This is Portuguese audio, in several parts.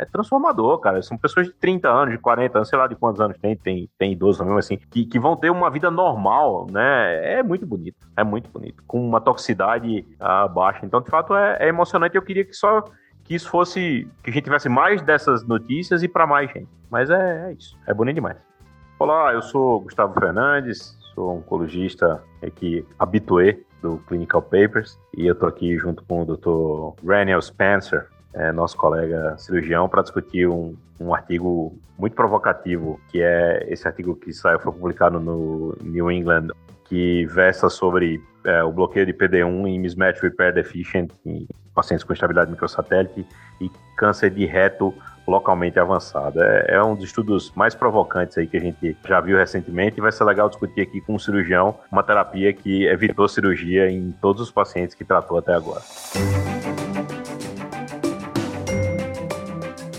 é transformador, cara. São pessoas de 30 anos, de 40 anos, sei lá de quantos anos tem, tem, tem idosos mesmo assim, que, que vão ter uma vida normal, né? É muito bonito, é muito bonito, com uma toxicidade uh, baixa. Então, de fato, é, é emocionante. Eu queria que só que isso fosse, que a gente tivesse mais dessas notícias e para mais gente. Mas é, é isso, é bonito demais. Olá, eu sou Gustavo Fernandes, sou oncologista aqui habitué do Clinical Papers e eu tô aqui junto com o Dr. Raniel Spencer, é, nosso colega cirurgião, para discutir um, um artigo muito provocativo, que é esse artigo que saiu, foi publicado no New England, que versa sobre é, o bloqueio de PD1 em mismatch repair deficient em pacientes com estabilidade microsatélite e câncer de reto localmente avançado. É, é, um dos estudos mais provocantes aí que a gente já viu recentemente e vai ser legal discutir aqui com um cirurgião uma terapia que evitou cirurgia em todos os pacientes que tratou até agora.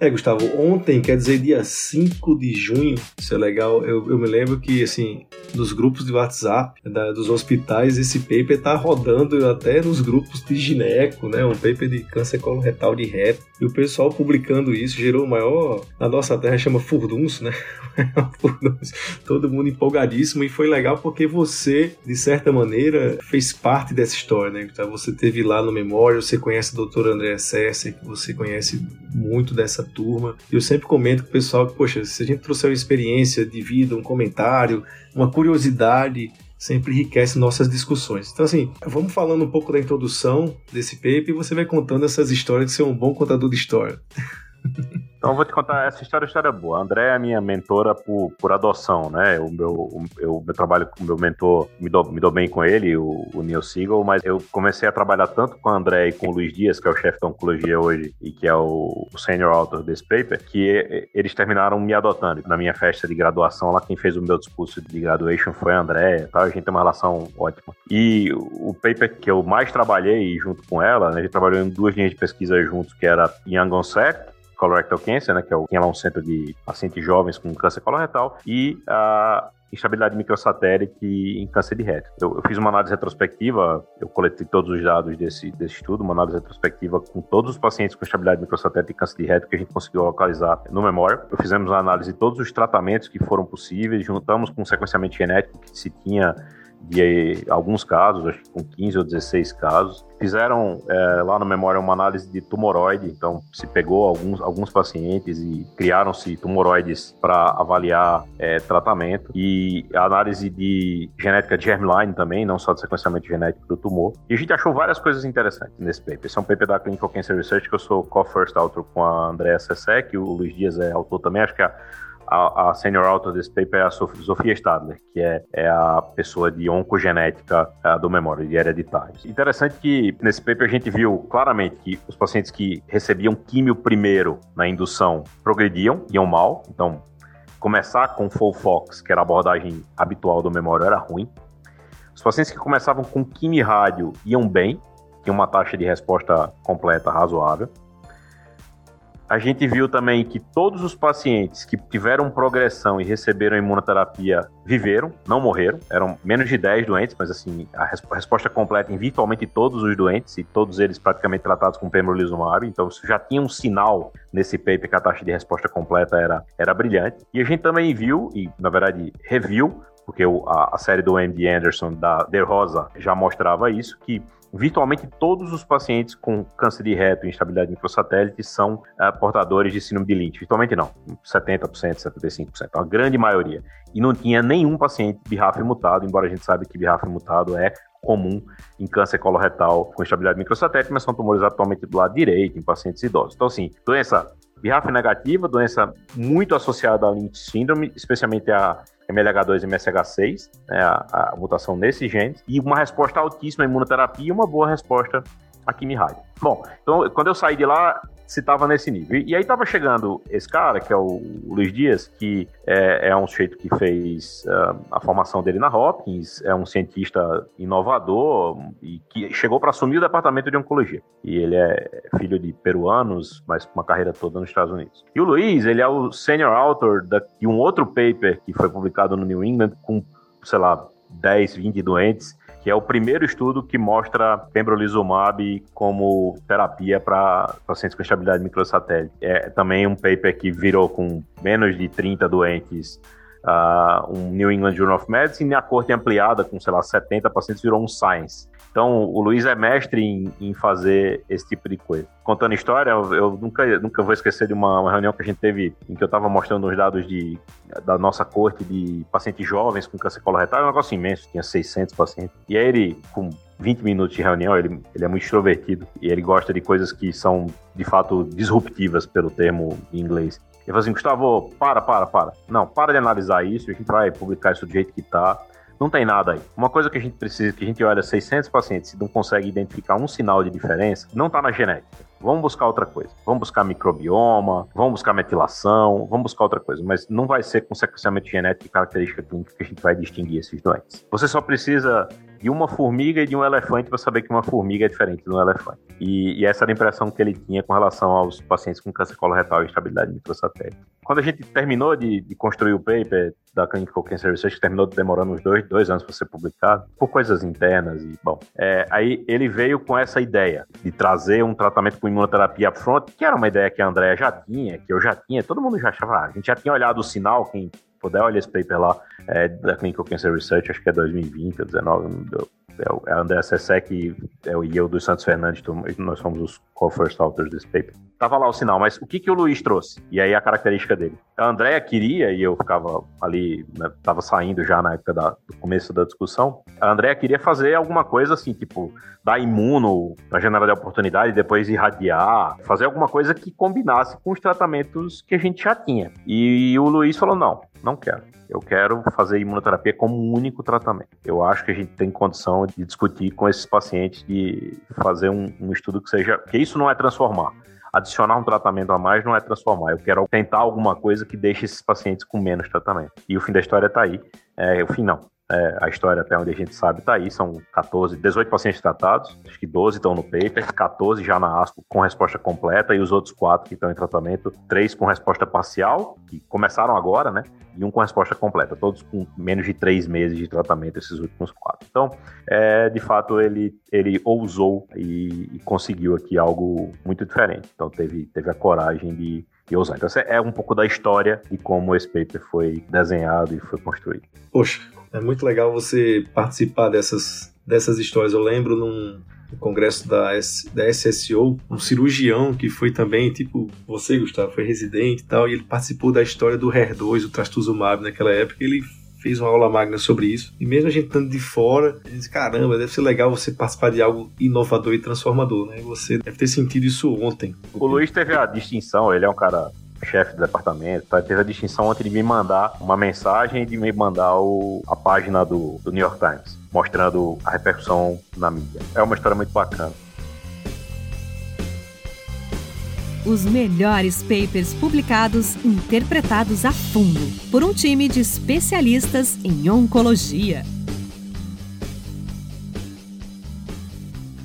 É, Gustavo, ontem, quer dizer dia 5 de junho, isso é legal, eu, eu me lembro que, assim, nos grupos de WhatsApp da, dos hospitais, esse paper tá rodando até nos grupos de gineco, né, um paper de câncer coloretal de reto, e o pessoal publicando isso gerou o maior, na nossa terra chama furdunço, né, todo mundo empolgadíssimo, e foi legal porque você, de certa maneira, fez parte dessa história, né, então você teve lá no Memória, você conhece o doutor André Sesser, que você conhece muito dessa turma. Eu sempre comento com o pessoal que, poxa, se a gente trouxer uma experiência de vida, um comentário, uma curiosidade, sempre enriquece nossas discussões. Então, assim, vamos falando um pouco da introdução desse paper e você vai contando essas histórias de ser um bom contador de história. Então eu vou te contar essa história, história boa. A André é minha mentora por, por adoção, né? O meu, o, eu, meu trabalho com o meu mentor, me dou, me dou bem com ele, o, o Neil Siegel, mas eu comecei a trabalhar tanto com o André e com o Luiz Dias, que é o chefe da oncologia hoje e que é o, o senior author desse paper, que eles terminaram me adotando. Na minha festa de graduação, lá quem fez o meu discurso de graduation foi a André, tá? a gente tem uma relação ótima. E o paper que eu mais trabalhei junto com ela, né, a gente trabalhou em duas linhas de pesquisa juntos, que era Young Onset, colorectal cancer, né, que é o, lá um centro de pacientes jovens com câncer coloretal, e a instabilidade microsatélite em câncer de reto. Eu, eu, fiz uma análise retrospectiva, eu coletei todos os dados desse, desse estudo, uma análise retrospectiva com todos os pacientes com instabilidade microsatélite e câncer de reto que a gente conseguiu localizar no memória. Eu fizemos uma análise de todos os tratamentos que foram possíveis, juntamos com o sequenciamento genético que se tinha de alguns casos, acho que com 15 ou 16 casos. Fizeram é, lá no Memória uma análise de tumoroide, então se pegou alguns, alguns pacientes e criaram-se tumoroides para avaliar é, tratamento. E a análise de genética de germline também, não só de sequenciamento genético do tumor. E a gente achou várias coisas interessantes nesse paper. Esse é um paper da Clinical Cancer Research que eu sou co-first author com a Andrea Sesek, o Luiz Dias é autor também, acho que a a, a senior author desse paper é a Sofia Stadler, que é, é a pessoa de oncogenética uh, do memória, de hereditários. Interessante que nesse paper a gente viu claramente que os pacientes que recebiam químio primeiro na indução progrediam, iam mal, então começar com Fox, que era a abordagem habitual do memória, era ruim. Os pacientes que começavam com quimio rádio iam bem, tinham uma taxa de resposta completa razoável. A gente viu também que todos os pacientes que tiveram progressão e receberam imunoterapia viveram, não morreram. Eram menos de 10 doentes, mas assim, a, res a resposta completa em virtualmente todos os doentes e todos eles praticamente tratados com pembrolizumab. Então, isso já tinha um sinal nesse paper que a taxa de resposta completa era, era brilhante. E a gente também viu, e na verdade reviu, porque a, a série do MD Anderson da De Rosa já mostrava isso, que virtualmente todos os pacientes com câncer de reto e instabilidade microsatélite são uh, portadores de síndrome de Lynch. Virtualmente não, 70%, 75%, a grande maioria. E não tinha nenhum paciente BRAF mutado, embora a gente saiba que BRAF mutado é comum em câncer coloretal com instabilidade microsatélite, mas são tumores atualmente do lado direito, em pacientes idosos. Então, assim, doença BRAF negativa, doença muito associada à Lynch syndrome, especialmente a MLH2 e MSH6, né, a, a, mutação nesses genes, e uma resposta altíssima à imunoterapia e uma boa resposta à quimio Bom, então quando eu saí de lá, se estava nesse nível. E, e aí estava chegando esse cara, que é o, o Luiz Dias, que é, é, um sujeito que fez uh, a formação dele na Hopkins, é um cientista inovador e que chegou para assumir o departamento de oncologia. E ele é filho de peruanos, mas com uma carreira toda nos Estados Unidos. E o Luiz, ele é o senior author de um outro paper que foi publicado no New England com, sei lá, 10, 20 doentes que é o primeiro estudo que mostra pembrolizumab como terapia para pacientes com estabilidade microsatélite. É também um paper que virou com menos de 30 doentes uh, um New England Journal of Medicine a corte ampliada com, sei lá, 70 pacientes virou um Science. Então, o Luiz é mestre em, em, fazer esse tipo de coisa. Contando história, eu, nunca, nunca vou esquecer de uma, uma, reunião que a gente teve em que eu estava mostrando os dados de, da nossa corte de pacientes jovens com câncer coloretal. É um negócio imenso, tinha 600 pacientes. E aí ele, com 20 minutos de reunião, ele, ele é muito extrovertido e ele gosta de coisas que são, de fato, disruptivas, pelo termo em inglês. Ele falou assim, Gustavo, para, para, para. Não, para de analisar isso, a gente vai publicar isso do jeito que tá. Não tem nada aí. Uma coisa que a gente precisa, que a gente olha 600 pacientes e não consegue identificar um sinal de diferença, não está na genética. Vamos buscar outra coisa. Vamos buscar microbioma, vamos buscar metilação, vamos buscar outra coisa. Mas não vai ser com sequenciamento genético e característica clínica que a gente vai distinguir esses doentes. Você só precisa de uma formiga e de um elefante para saber que uma formiga é diferente de um elefante. E, e, essa era a impressão que ele tinha com relação aos pacientes com câncer coloretal e estabilidade microsatélite. Quando a gente terminou de, de, construir o paper da Clinical Cancer Research, que terminou demorando uns dois, dois anos para ser publicado, por coisas internas e, bom, é, aí ele veio com essa ideia de trazer um tratamento com imunoterapia upfront, que era uma ideia que a Andrea já tinha, que eu já tinha, todo mundo já achava, ah, a gente já tinha olhado o sinal, quem puder olhar esse paper lá, é, da Clinical Cancer Research, acho que é 2020 ou 2019, é, é André Sesec é, e eu do Santos Fernandes, nós somos os co-first authors desse paper. Tava lá o sinal, mas o que, que o Luiz trouxe? E aí a característica dele. A Andrea queria, e eu ficava ali, né, tava saindo já na época da, do começo da discussão, a Andrea queria fazer alguma coisa assim, tipo, dar imuno para generar de oportunidade, depois irradiar, fazer alguma coisa que combinasse com os tratamentos que a gente já tinha. E o Luiz falou: não, não quero. Eu quero fazer imunoterapia como um único tratamento. Eu acho que a gente tem condição de discutir com esses pacientes de fazer um, um estudo que seja. que isso não é transformar adicionar um tratamento a mais não é transformar. Eu quero tentar alguma coisa que deixe esses pacientes com menos tratamento. E o fim da história está aí. É, o fim não. É, a história, até onde a gente sabe, está aí. São 14, 18 pacientes tratados, acho que 12 estão no paper, 14 já na ASCO com resposta completa e os outros quatro que estão em tratamento, três com resposta parcial, que começaram agora, né? E um com resposta completa, todos com menos de três meses de tratamento, esses últimos quatro. Então, é, de fato, ele, ele ousou e, e conseguiu aqui algo muito diferente. Então, teve, teve a coragem de, de ousar. Então, essa é um pouco da história e como esse paper foi desenhado e foi construído. Poxa, é muito legal você participar dessas, dessas histórias. Eu lembro num congresso da, S, da SSO, um cirurgião que foi também, tipo, você, Gustavo, foi residente e tal, e ele participou da história do HER2, o trastuzumab naquela época. Ele fez uma aula magna sobre isso. E mesmo a gente estando de fora, a gente caramba, deve ser legal você participar de algo inovador e transformador, né? Você deve ter sentido isso ontem. O Luiz teve a distinção, ele é um cara chefe do departamento, tá? teve a distinção ontem de me mandar uma mensagem e de me mandar o, a página do, do New York Times, mostrando a repercussão na mídia. É uma história muito bacana. Os melhores papers publicados interpretados a fundo por um time de especialistas em oncologia.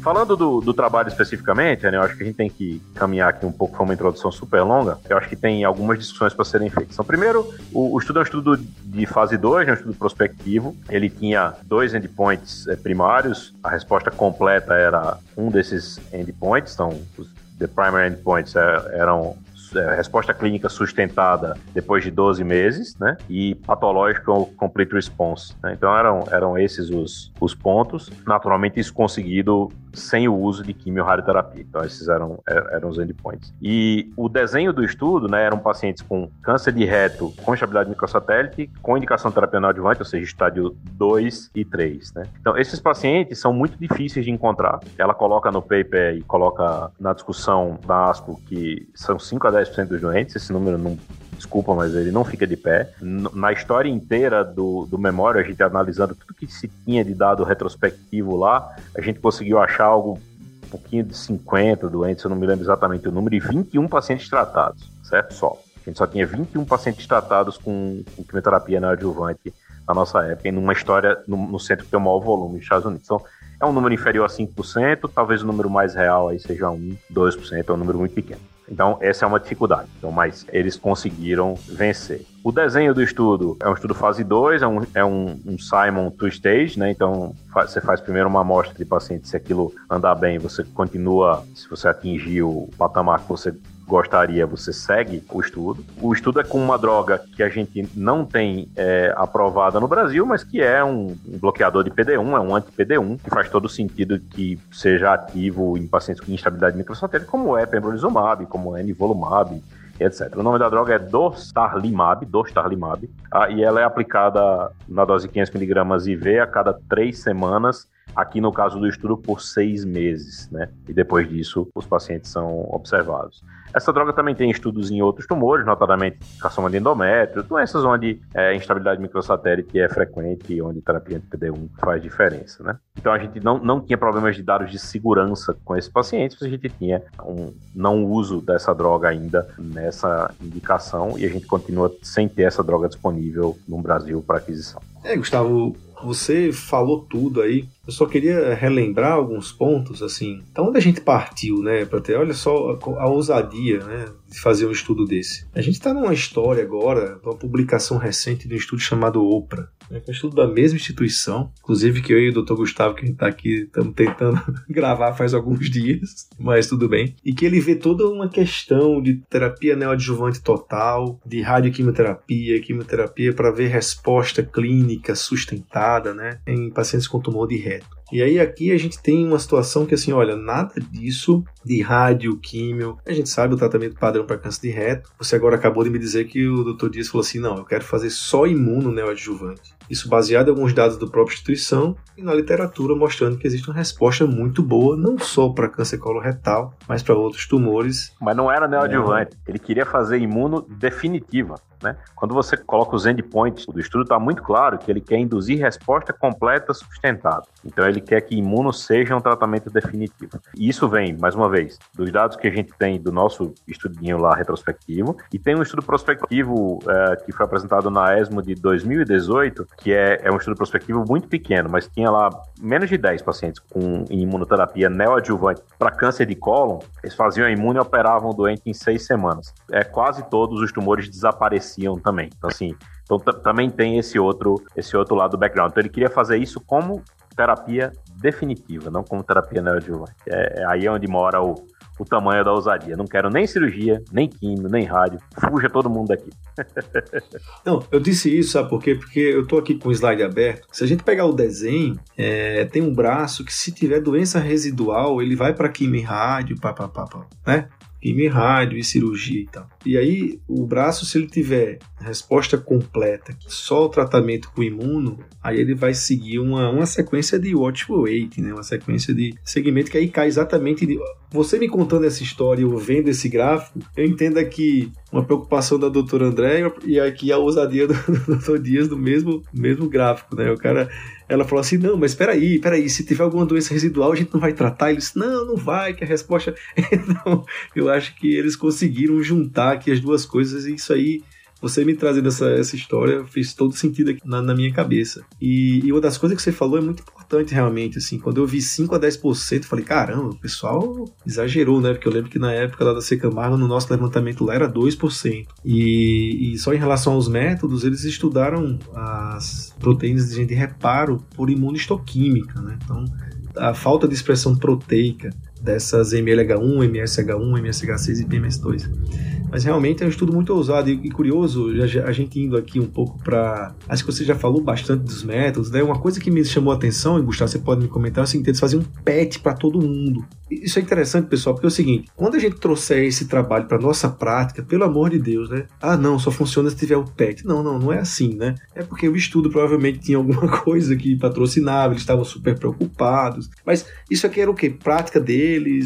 Falando do, do trabalho especificamente, né, eu acho que a gente tem que caminhar aqui um pouco, foi uma introdução super longa. Eu acho que tem algumas discussões para serem feitas. Então, primeiro, o, o, estudo é um estudo de fase 2, é um estudo prospectivo. Ele tinha dois endpoints é, primários. A resposta completa era um desses endpoints, então os the primary endpoints é, eram é, resposta clínica sustentada depois de 12 meses, né? E patológico complete response. Né? Então eram, eram esses os, os pontos. Naturalmente, isso conseguido sem o uso de quimio-radioterapia. Então, esses eram, é, eram os endpoints. E o desenho do estudo, né, eram pacientes com câncer de reto com estabilidade microsatélite, com indicação terapia adjuvante, ou seja, estádio 2 e 3, né? Então, esses pacientes são muito difíceis de encontrar. Ela coloca no paper e coloca na discussão da ASCO que são 5 a 10 10% dos doentes, esse número não desculpa, mas ele não fica de pé. Na história inteira do, do Memória, a gente analisando tudo que se tinha de dado retrospectivo lá, a gente conseguiu achar algo pouquinho de 50 doentes, eu não me lembro exatamente o número, e 21 pacientes tratados, certo? Só. A gente só tinha 21 pacientes tratados com, com quimioterapia neoadjuvante na nossa época, e numa história no, no, centro que tem o maior volume nos Estados Unidos. Então, é um número inferior a 5%, talvez o número mais real aí seja 1, 2%, é um número muito pequeno. Então, essa é uma dificuldade. Então, mas eles conseguiram vencer. O desenho do estudo é um estudo fase 2, é um, é um, um Simon two-stage, né? Então, você faz primeiro uma amostra de paciente, se aquilo andar bem, você continua, se você atingir o patamar que você gostaria, você segue o estudo. O estudo é com uma droga que a gente não tem é, aprovada no Brasil, mas que é um, bloqueador de PD1, é um anti-PD1, que faz todo sentido que seja ativo em pacientes com instabilidade microsatélite, como é pembrolizumab, como é nivolumab, etc. O nome da droga é Dostarlimab, Dostarlimab, ah, e ela é aplicada na dose 500mg IV a cada três semanas aqui no caso do estudo por seis meses, né? E depois disso os pacientes são observados. Essa droga também tem estudos em outros tumores, notadamente carcinoma de endométrio, doenças onde é, instabilidade microsatélite é frequente e onde terapia anti-PD1 faz diferença, né? Então a gente não, não tinha problemas de dados de segurança com esses pacientes, a gente tinha um não uso dessa droga ainda nessa indicação e a gente continua sem ter essa droga disponível no Brasil para aquisição. É, Gustavo, você falou tudo aí. Eu só queria relembrar alguns pontos, assim. Então, onde a gente partiu, né? Para ter, olha só a, a ousadia, né? De fazer um estudo desse. A gente está numa história agora, uma publicação recente de um estudo chamado Oprah, né, um estudo da mesma instituição, inclusive que eu e o Dr. Gustavo, que está aqui, estamos tentando gravar faz alguns dias, mas tudo bem. E que ele vê toda uma questão de terapia neoadjuvante total, de radioquimioterapia, quimioterapia para ver resposta clínica sustentada, né? Em pacientes com tumor de reto. E aí aqui a gente tem uma situação que assim, olha, nada disso de rádio, químio, a gente sabe o tratamento padrão para câncer de reto. Você agora acabou de me dizer que o Dr. Dias falou assim, não, eu quero fazer só imuno neoadjuvante. Isso baseado em alguns dados da própria instituição e na literatura mostrando que existe uma resposta muito boa, não só para câncer coloretal, mas para outros tumores. Mas não era neoadjuvante, é... ele queria fazer imuno definitiva. Né? Quando você coloca os endpoints do estudo, está muito claro que ele quer induzir resposta completa sustentada. Então, ele quer que imuno seja um tratamento definitivo. E isso vem, mais uma vez, dos dados que a gente tem do nosso estudinho lá retrospectivo, e tem um estudo prospectivo é, que foi apresentado na ESMO de 2018, que é, é um estudo prospectivo muito pequeno, mas tinha lá menos de 10 pacientes com imunoterapia neoadjuvante para câncer de cólon. Eles faziam a imune e operavam o doente em seis semanas. É, quase todos os tumores desapareciam apareciam também. Então, assim, então, também tem esse outro, esse outro lado do background. Então, ele queria fazer isso como terapia definitiva, não como terapia neoadjuvante. É, é aí onde mora o, o tamanho da ousadia. Não quero nem cirurgia, nem químio, nem rádio. Fuja todo mundo daqui. não, eu disse isso, sabe por quê? Porque eu tô aqui com o slide aberto. Se a gente pegar o desenho, é, tem um braço que se tiver doença residual, ele vai para químio e rádio, pá, pá, pá, pá, né? quimio rádio e cirurgia e tal. E aí, o braço, se ele tiver resposta completa, só o tratamento com imuno, aí ele vai seguir uma, uma sequência de watchful wait, né? Uma sequência de segmento que aí cai exatamente de... Você me contando essa história ou vendo esse gráfico, eu entendo aqui uma preocupação da doutora André e aqui a ousadia do, do Dr. Dias do mesmo, mesmo gráfico, né? O cara ela falou assim: não, mas peraí, peraí, se tiver alguma doença residual, a gente não vai tratar. Ele disse: não, não vai, que a resposta. então, eu acho que eles conseguiram juntar aqui as duas coisas e isso aí você me trazendo essa, essa história fez todo sentido aqui na, na minha cabeça. E, e, uma das coisas que você falou é muito importante, realmente. Assim, quando eu vi 5 a 10%, eu falei, caramba, o pessoal exagerou, né? Porque eu lembro que na época lá da Secamargo, no nosso levantamento lá era 2%. E, e só em relação aos métodos, eles estudaram as proteínas de reparo por imunistoquímica, né? Então, a falta de expressão proteica dessas MLH1, MSH1, MSH6 e PMS2. Mas realmente é um estudo muito ousado e, curioso, a gente indo aqui um pouco para. Acho que você já falou bastante dos métodos, né? Uma coisa que me chamou a atenção, e Gustavo, você pode me comentar, é o seguinte: eles faziam um PET para todo mundo. Isso é interessante, pessoal, porque é o seguinte: quando a gente trouxer esse trabalho para nossa prática, pelo amor de Deus, né? Ah, não, só funciona se tiver o PET. Não, não, não é assim, né? É porque o estudo provavelmente tinha alguma coisa que patrocinava, eles estavam super preocupados. Mas isso aqui era o quê? Prática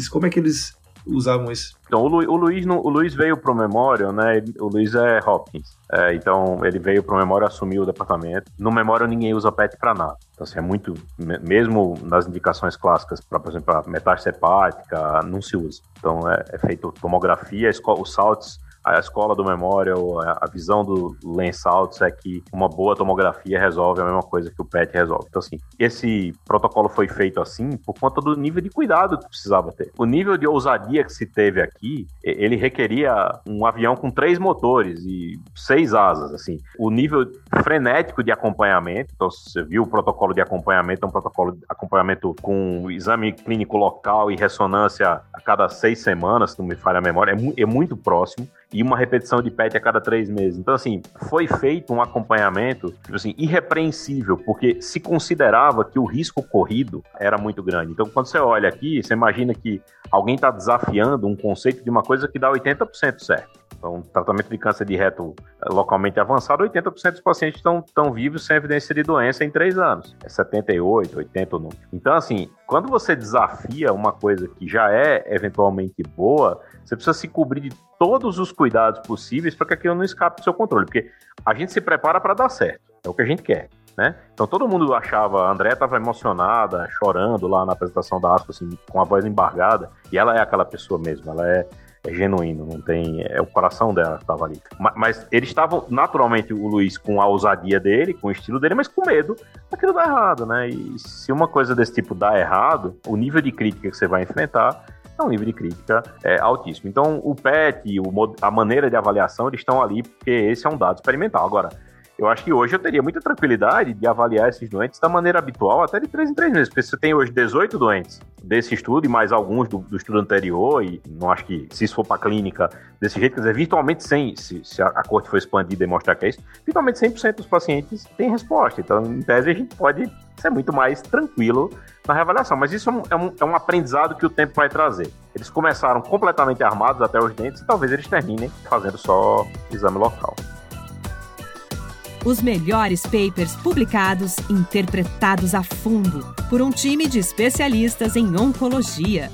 Como é que eles usavam esse? Então, o, Lu, o Luiz, o Luiz veio pro Memorial, né? O Luiz é Hopkins. É, então, ele veio pro Memorial, assumiu o departamento. No Memorial, ninguém usa PET para nada. Então, assim, é muito... Mesmo nas indicações clássicas, pra, por exemplo, metástase hepática, não se usa. Então, é, é feito tomografia, os saltos a escola do Memorial, a visão do Lens Altos é que uma boa tomografia resolve a mesma coisa que o PET resolve. Então, assim, esse protocolo foi feito assim por conta do nível de cuidado que precisava ter. O nível de ousadia que se teve aqui, ele requeria um avião com três motores e seis asas, assim. O nível frenético de acompanhamento, então você viu o protocolo de acompanhamento, é um protocolo de acompanhamento com exame clínico local e ressonância a cada seis semanas, se não me falha a memória, é, é muito próximo e uma repetição de PET a cada três meses. Então, assim, foi feito um acompanhamento, tipo assim, irrepreensível, porque se considerava que o risco corrido era muito grande. Então, quando você olha aqui, você imagina que alguém está desafiando um conceito de uma coisa que dá 80% certo. Então, tratamento de câncer de reto eh, localmente avançado, 80% dos pacientes estão, vivos sem evidência de doença em três anos. É 78, 80 não. Então, assim, quando você desafia uma coisa que já é eventualmente boa, você precisa se cobrir de todos os cuidados possíveis para que aquilo não escape do seu controle, porque a gente se prepara para dar certo, é o que a gente quer. Né? Então todo mundo achava, a André estava emocionada, chorando lá na apresentação da Aspa, assim, com a voz embargada, e ela é aquela pessoa mesmo, ela é, é genuíno, não tem. É o coração dela que estava ali. Mas, mas, eles estavam, naturalmente, o Luiz com a ousadia dele, com o estilo dele, mas com medo daquilo dar errado, né? E se uma coisa desse tipo dá errado, o nível de crítica que você vai enfrentar é um nível de crítica é, altíssimo. Então, o PET, o, a maneira de avaliação, eles estão ali porque esse é um dado experimental. Agora, eu acho que hoje eu teria muita tranquilidade de avaliar esses doentes da maneira habitual, até de 3 em 3 meses, porque você tem hoje 18 doentes desse estudo e mais alguns do, do estudo anterior, e não acho que se isso for para a clínica desse jeito, quer dizer, virtualmente 100, se, se a, a corte for expandida e mostrar que é isso, virtualmente 100% dos pacientes têm resposta. Então, em tese, a gente pode ser muito mais tranquilo na reavaliação. Mas isso é um, é um, é um aprendizado que o tempo vai trazer. Eles começaram completamente armados até os dentes e talvez eles terminem fazendo só exame local. Os melhores papers publicados, interpretados a fundo por um time de especialistas em oncologia.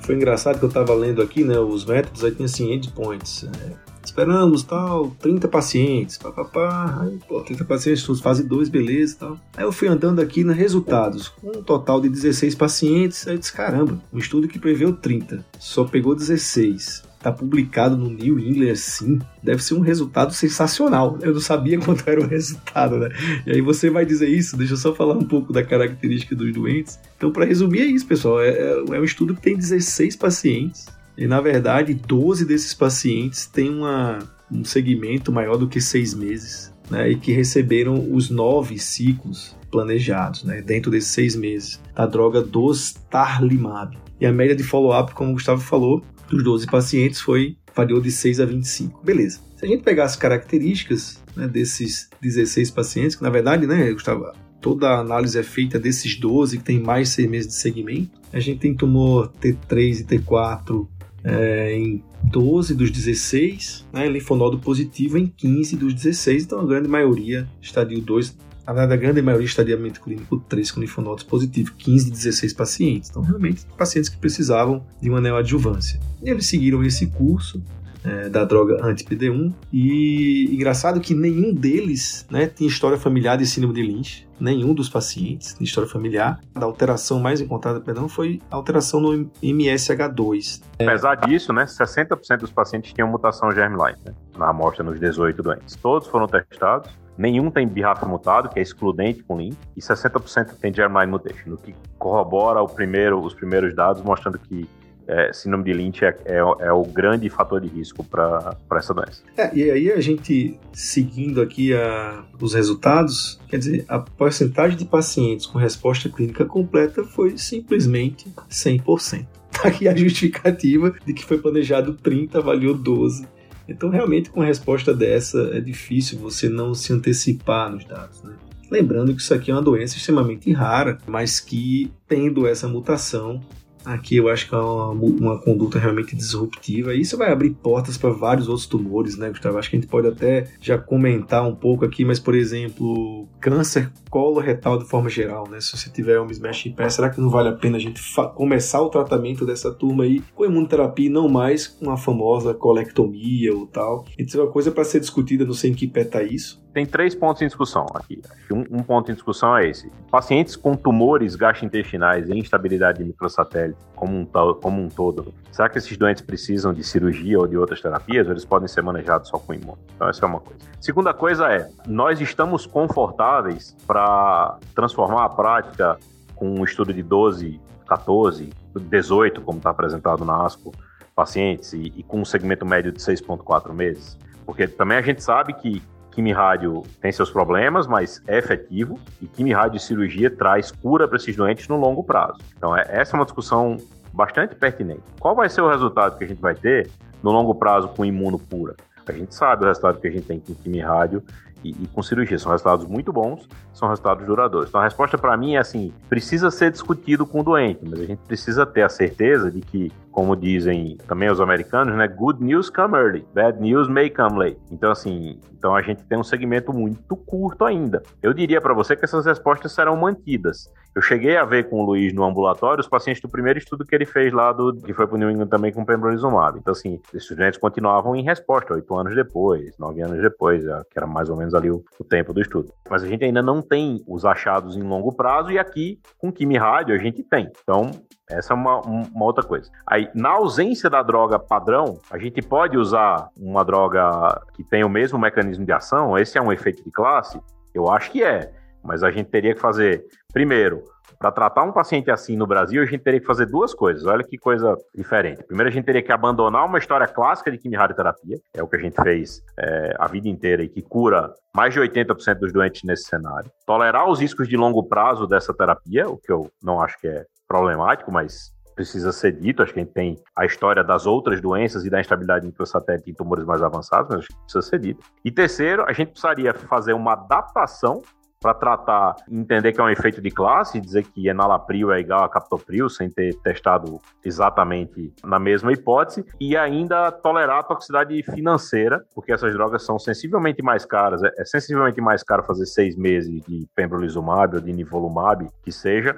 Foi engraçado que eu estava lendo aqui, né, os métodos, aí tinha assim, endpoints. É, esperamos, tal, 30 pacientes, papapá, aí, pô, 30 pacientes, fase 2, beleza, tal. Aí eu fui andando aqui nos resultados, com um total de 16 pacientes, aí eu disse, caramba, um estudo que preveu 30, só pegou 16 tá publicado no New England assim, deve ser um resultado sensacional. Eu não sabia quanto era o resultado, né? E aí você vai dizer isso, deixa eu só falar um pouco da característica dos doentes. Então, para resumir, é isso, pessoal. É, é, é um estudo que tem 16 pacientes. E, na verdade, 12 desses pacientes têm uma, um segmento maior do que seis meses. Né, e que receberam os nove ciclos planejados, né, dentro desses seis meses, da droga dos Tarlimab. E a média de follow-up, como o Gustavo falou, dos 12 pacientes foi variou de 6 a 25. Beleza. Se a gente pegar as características né, desses 16 pacientes, que na verdade, né, Gustavo, toda a análise é feita desses 12 que tem mais 6 meses de segmento. A gente tem tumor T3 e T4 é, em 12 dos 16, né, linfonodo positivo em 15 dos 16, então a grande maioria, estadio 2, a grande maioria estadiamento clínico 3 com linfonodos positivos, 15 de 16 pacientes. Então, realmente, pacientes que precisavam de uma neoadjuvância. E eles seguiram esse curso é, da droga anti-PD1 e engraçado que nenhum deles né, tinha história familiar de síndrome de Lynch, nenhum dos pacientes tinha história familiar. A alteração mais encontrada, perdão, foi a alteração no MSH2. Apesar disso, né, 60% dos pacientes tinham mutação germline né, na amostra nos 18 doentes. Todos foram testados, Nenhum tem BRAF mutado, que é excludente com link, e 60% tem germline mutation, o que corrobora primeiro, os primeiros dados mostrando que é, síndrome de Lynch é, é, é, o grande fator de risco para essa doença. É, e aí a gente, seguindo aqui a, os resultados, quer dizer, a porcentagem de pacientes com resposta clínica completa foi simplesmente 100%. Tá aqui a justificativa de que foi planejado 30, avaliou 12 então, realmente, com uma resposta dessa, é difícil você não se antecipar nos dados. Né? Lembrando que isso aqui é uma doença extremamente rara, mas que, tendo essa mutação, aqui eu acho que é uma, uma conduta realmente disruptiva. E isso vai abrir portas para vários outros tumores, né, Gustavo? Acho que a gente pode até já comentar um pouco aqui, mas, por exemplo, câncer coloretal de forma geral, né? Se você tiver um mismatch em pé, será que não vale a pena a gente começar o tratamento dessa turma aí com imunoterapia e não mais com a famosa colectomia ou tal? Isso é uma coisa para ser discutida, não sei em que pé tá isso tem três pontos em discussão aqui. Um, um, ponto em discussão é esse. Pacientes com tumores gastrointestinais e instabilidade de microsatélite como um, como um todo, será que esses doentes precisam de cirurgia ou de outras terapias ou eles podem ser manejados só com imuno? Então essa é uma coisa. Segunda coisa é, nós estamos confortáveis para transformar a prática com um estudo de 12, 14, 18, como está apresentado na ASCO, pacientes e, e com um segmento médio de 6,4 meses? Porque também a gente sabe que quimio-rádio tem seus problemas, mas é efetivo e quimio-rádio cirurgia traz cura para esses doentes no longo prazo. Então, é, essa é uma discussão bastante pertinente. Qual vai ser o resultado que a gente vai ter no longo prazo com imuno pura? A gente sabe o resultado que a gente tem com quimio-rádio e, e, com cirurgia. São resultados muito bons, são resultados duradouros. Então a resposta para mim é assim: precisa ser discutido com o doente, mas a gente precisa ter a certeza de que como dizem também os americanos, né? Good news come early, bad news may come late. Então, assim, então a gente tem um segmento muito curto ainda. Eu diria para você que essas respostas serão mantidas. Eu cheguei a ver com o Luiz no ambulatório os pacientes do primeiro estudo que ele fez lá, do, que foi para o New England também com pembrolizumab. Então, assim, esses estudantes continuavam em resposta oito anos depois, nove anos depois, que era mais ou menos ali o, o, tempo do estudo. Mas a gente ainda não tem os achados em longo prazo e aqui, com Kimi Rádio, a gente tem. Então, essa é uma, uma outra coisa. Aí, na ausência da droga padrão, a gente pode usar uma droga que tem o mesmo mecanismo de ação? Esse é um efeito de classe? Eu acho que é. Mas a gente teria que fazer, primeiro, para tratar um paciente assim no Brasil, a gente teria que fazer duas coisas. Olha que coisa diferente. Primeiro, a gente teria que abandonar uma história clássica de quimioterapia, é o que a gente fez é, a vida inteira e que cura mais de 80% dos doentes nesse cenário. Tolerar os riscos de longo prazo dessa terapia, o que eu não acho que é problemático, mas precisa ser dito. Acho que a gente tem a história das outras doenças e da instabilidade microsatélite em tumores mais avançados, mas acho que precisa ser dito. E terceiro, a gente precisaria fazer uma adaptação para tratar, entender que é um efeito de classe, dizer que enalapril é igual a captopril, sem ter testado exatamente na mesma hipótese, e ainda tolerar a toxicidade financeira, porque essas drogas são sensivelmente mais caras. É, é sensivelmente mais caro fazer seis meses de pembrolizumab ou de nivolumab, que seja,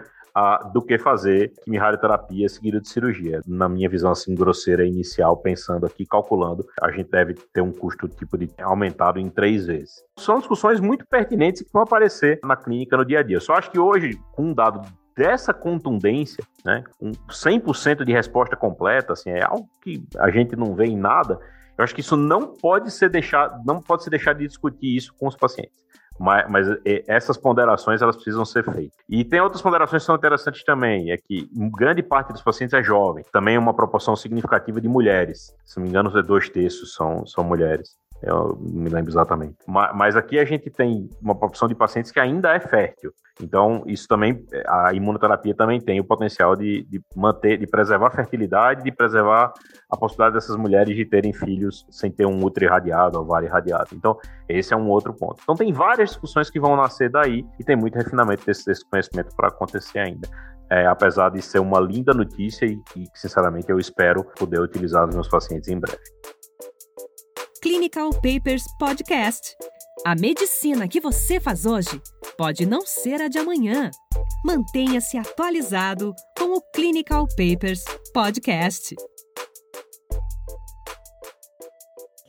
do que fazer quimioterapia seguida de cirurgia. Na minha visão assim grosseira inicial, pensando aqui, calculando, a gente deve ter um custo tipo de aumentado em três vezes. São discussões muito pertinentes que vão aparecer na clínica no dia a dia. Só acho que hoje, com um dado dessa contundência, né, um 100% de resposta completa, assim, é algo que a gente não vê em nada. Eu acho que isso não pode ser deixado, não pode ser deixado de discutir isso com os pacientes. Mas, mas, essas ponderações elas precisam ser feitas. E tem outras ponderações que são interessantes também, é que grande parte dos pacientes é jovem, também uma proporção significativa de mulheres. Se não me engano, dois terços são, são mulheres. Eu não me lembro exatamente. Mas aqui a gente tem uma proporção de pacientes que ainda é fértil. Então, isso também, a imunoterapia também tem o potencial de, de manter, de preservar a fertilidade, de preservar a possibilidade dessas mulheres de terem filhos sem ter um útero irradiado, ovário irradiado. Então, esse é um outro ponto. Então, tem várias discussões que vão nascer daí e tem muito refinamento desse, desse conhecimento para acontecer ainda. É, apesar de ser uma linda notícia e sinceramente, eu espero poder utilizar nos meus pacientes em breve. Clinical Papers Podcast. A medicina que você faz hoje pode não ser a de amanhã. Mantenha-se atualizado com o Clinical Papers Podcast.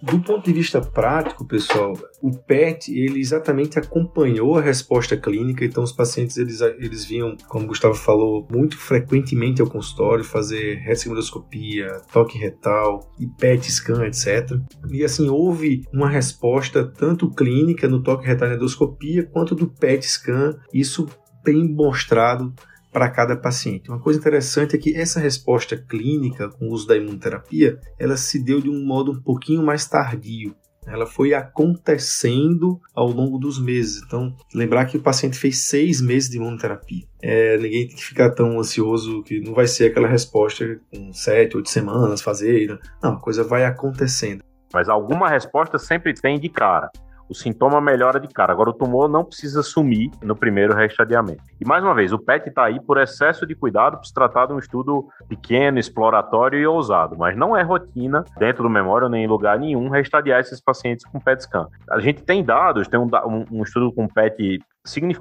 Do ponto de vista prático, pessoal, o PET ele exatamente acompanhou a resposta clínica, então os pacientes eles, eles vinham, como o Gustavo falou, muito frequentemente ao consultório fazer ressegmodoscopia, toque retal e PET scan, etc. E assim, houve uma resposta tanto clínica no toque retal e endoscopia quanto do PET scan, isso tem mostrado para cada paciente. Uma coisa interessante é que essa resposta clínica com o uso da imunoterapia, ela se deu de um modo um pouquinho mais tardio. Ela foi acontecendo ao longo dos meses. Então, lembrar que o paciente fez seis meses de imunoterapia. É, ninguém tem que ficar tão ansioso que não vai ser aquela resposta com sete, oito semanas fazer. Não, a coisa vai acontecendo. Mas alguma resposta sempre tem de cara. O sintoma melhora de cara. Agora, o tumor não precisa sumir no primeiro restadiamento. E mais uma vez, o PET está aí por excesso de cuidado para se tratar de um estudo pequeno, exploratório e ousado, mas não é rotina dentro do memória nem em lugar nenhum restadiar esses pacientes com PET scan. A gente tem dados, tem um, um, estudo com PET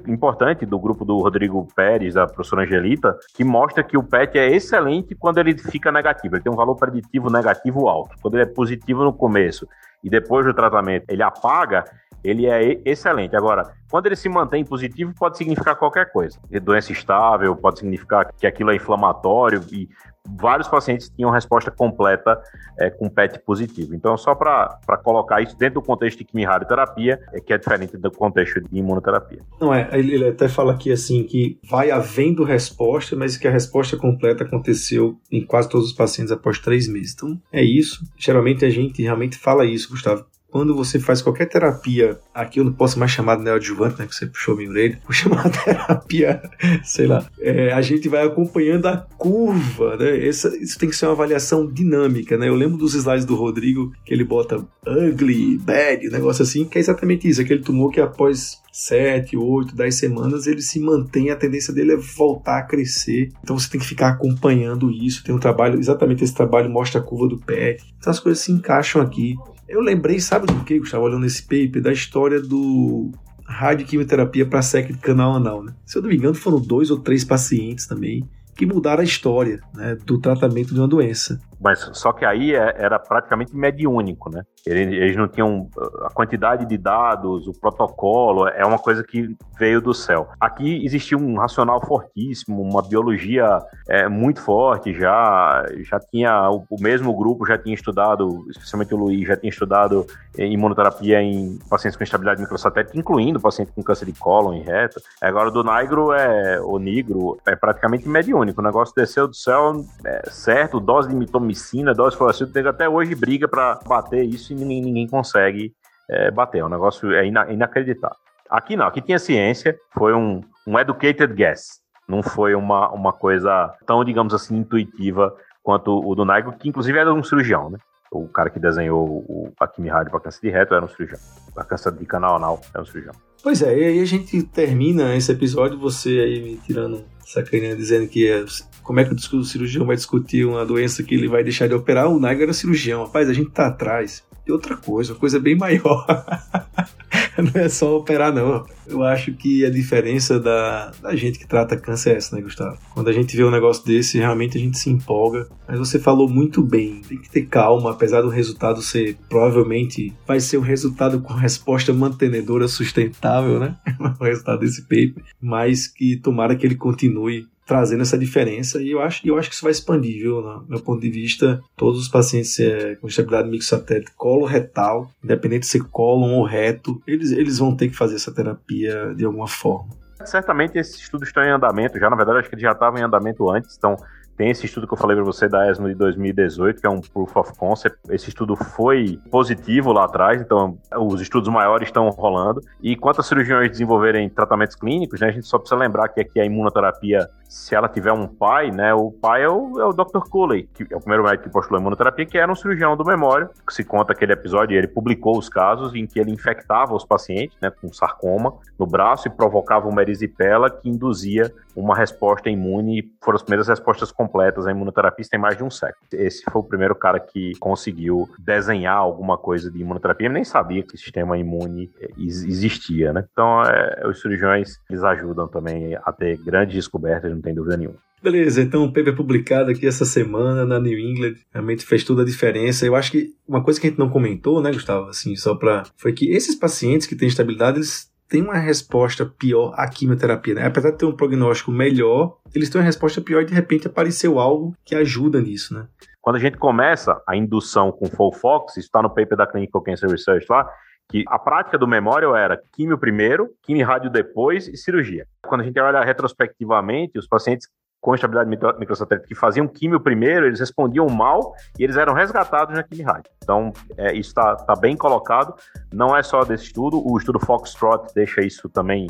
importante do grupo do Rodrigo Pérez, da professora Angelita, que mostra que o PET é excelente quando ele fica negativo. Ele tem um valor preditivo negativo alto. Quando ele é positivo no começo e depois do tratamento ele apaga, ele é excelente. Agora, quando ele se mantém positivo, pode significar qualquer coisa. Doença estável, pode significar que aquilo é inflamatório e vários pacientes tinham resposta completa é, com PET positivo. Então, só para colocar isso dentro do contexto de quimioterapia, é que é diferente do contexto de imunoterapia. Não é, ele até fala aqui assim que vai havendo resposta, mas que a resposta completa aconteceu em quase todos os pacientes após três meses. Então, é isso. Geralmente a gente realmente fala isso, Gustavo quando você faz qualquer terapia, aqui eu não posso mais chamar de neoadjuvante, né, que você puxou minha orelha, vou chamar de terapia, sei lá, é, a gente vai acompanhando a curva, né, Essa, isso tem que ser uma avaliação dinâmica, né, eu lembro dos slides do Rodrigo, que ele bota ugly, bad, um negócio assim, que é exatamente isso, aquele tumor que após 7, 8, 10 semanas, ele se mantém, a tendência dele é voltar a crescer. Então você tem que ficar acompanhando isso. Tem um trabalho, exatamente esse trabalho mostra a curva do PET. Então as coisas se encaixam aqui. Eu lembrei, sabe do que, Gustavo, olhando esse paper, da história do radioquimioterapia para SEC de canal anal, né? Se eu não me engano, foram dois ou três pacientes também que mudaram a história né, do tratamento de uma doença. Mas só que aí é, era praticamente mediúnico, né? Eles não tinham a quantidade de dados, o protocolo, é uma coisa que veio do céu. Aqui existia um racional fortíssimo, uma biologia é, muito forte já, já tinha, o, o, mesmo grupo já tinha estudado, especialmente o Luiz, já tinha estudado imunoterapia em pacientes com instabilidade microsatélite, incluindo paciente com câncer de cólon e reto. Agora, do Nigro, é, o Nigro, é praticamente mediúnico. O negócio desceu do céu, é, certo, dose de mitomicina, dose de fluorescida, até hoje briga para bater isso e ninguém, ninguém consegue é, bater. O negócio é ina inacreditável. Aqui não, aqui tinha ciência, foi um, um educated guess. Não foi uma, uma coisa tão, digamos assim, intuitiva quanto o do Naigo, que inclusive era um cirurgião, né? O cara que desenhou o Akimi Rádio para câncer de reto era um cirurgião. Para câncer de canal anal era um cirurgião. Pois é, e aí a gente termina esse episódio, você aí me tirando sacaninha, dizendo que é, como é que o cirurgião vai discutir uma doença que ele vai deixar de operar. O Naigo era cirurgião. Rapaz, a gente tá atrás de outra coisa, uma coisa bem maior. não é só operar, não. Eu acho que a diferença da, da gente que trata câncer é essa, né, Gustavo? Quando a gente vê um negócio desse, realmente a gente se empolga. Mas você falou muito bem, tem que ter calma, apesar do resultado ser, provavelmente, vai ser um resultado com resposta mantenedora sustentável, né? o resultado desse paper. Mas que tomara que ele continue trazendo essa diferença e eu acho, eu acho que isso vai expandir, viu? No meu ponto de vista, todos os pacientes é, com estabilidade microsatélite colo retal, independente de ser cólon ou reto, eles, eles vão ter que fazer essa terapia de alguma forma. Certamente esses estudos estão em andamento já, na verdade acho que eles já estavam em andamento antes, então tem esse estudo que eu falei para você da ESMO de 2018, que é um Proof of Concept. Esse estudo foi positivo lá atrás, então os estudos maiores estão rolando. E quanto cirurgiões desenvolverem tratamentos clínicos, né, a gente só precisa lembrar que aqui a imunoterapia, se ela tiver um pai, né, o pai é o, é o Dr. Cooley, que é o primeiro médico que postulou a imunoterapia, que era um cirurgião do memório, que se conta aquele episódio, e ele publicou os casos em que ele infectava os pacientes né, com sarcoma no braço e provocava uma erisipela que induzia uma resposta imune, foram as primeiras respostas completas à imunoterapia tem mais de um século. Esse foi o primeiro cara que conseguiu desenhar alguma coisa de imunoterapia, ele nem sabia que o sistema imune existia, né? Então, é, os cirurgiões, eles ajudam também a ter grandes descobertas, não tem dúvida nenhuma. Beleza, então o paper publicado aqui essa semana na New England realmente fez toda a diferença. Eu acho que uma coisa que a gente não comentou, né, Gustavo, assim, só para foi que esses pacientes que têm estabilidade, eles tem uma resposta pior à quimioterapia. Né? Apesar de ter um prognóstico melhor, eles têm uma resposta pior e de repente apareceu algo que ajuda nisso. Né? Quando a gente começa a indução com Folfox, isso está no paper da Clinical Cancer Research lá, que a prática do memória era químio primeiro, químio rádio depois e cirurgia. Quando a gente olha retrospectivamente, os pacientes com estabilidade microsatélite que faziam químio primeiro, eles respondiam mal e eles eram resgatados na quimio. Então, é, isso está tá bem colocado. Não é só desse estudo, o estudo Foxtrot deixa isso também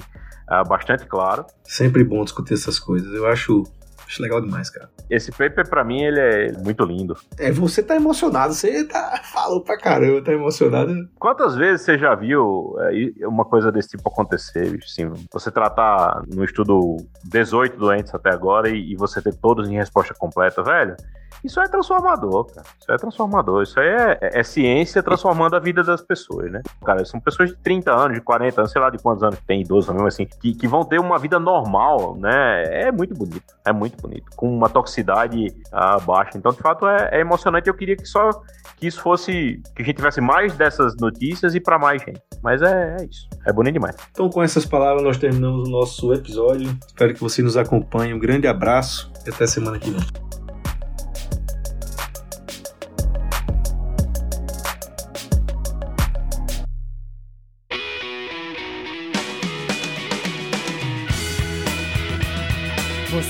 uh, bastante claro. Sempre bom discutir essas coisas. Eu acho Acho legal demais, cara. Esse paper, pra mim, ele é muito lindo. É, você tá emocionado, você tá, falou pra caramba, tá emocionado. Quantas vezes você já viu é, uma coisa desse tipo acontecer, assim, você tratar no estudo 18 doentes até agora e, e você ter todos em resposta completa, velho? Isso é transformador, cara. Isso é transformador. Isso é, é, é, ciência transformando a vida das pessoas, né? Cara, são pessoas de 30 anos, de 40 anos, sei lá de quantos anos tem, idoso mesmo assim, que, que vão ter uma vida normal, né? É muito bonito. É muito bonito. Com uma toxicidade ah, baixa. Então, de fato, é, é emocionante. Eu queria que só que isso fosse. que a gente tivesse mais dessas notícias e para mais gente. Mas é, é, isso. É bonito demais. Então, com essas palavras, nós terminamos o nosso episódio. Espero que você nos acompanhe. Um grande abraço e até semana que vem.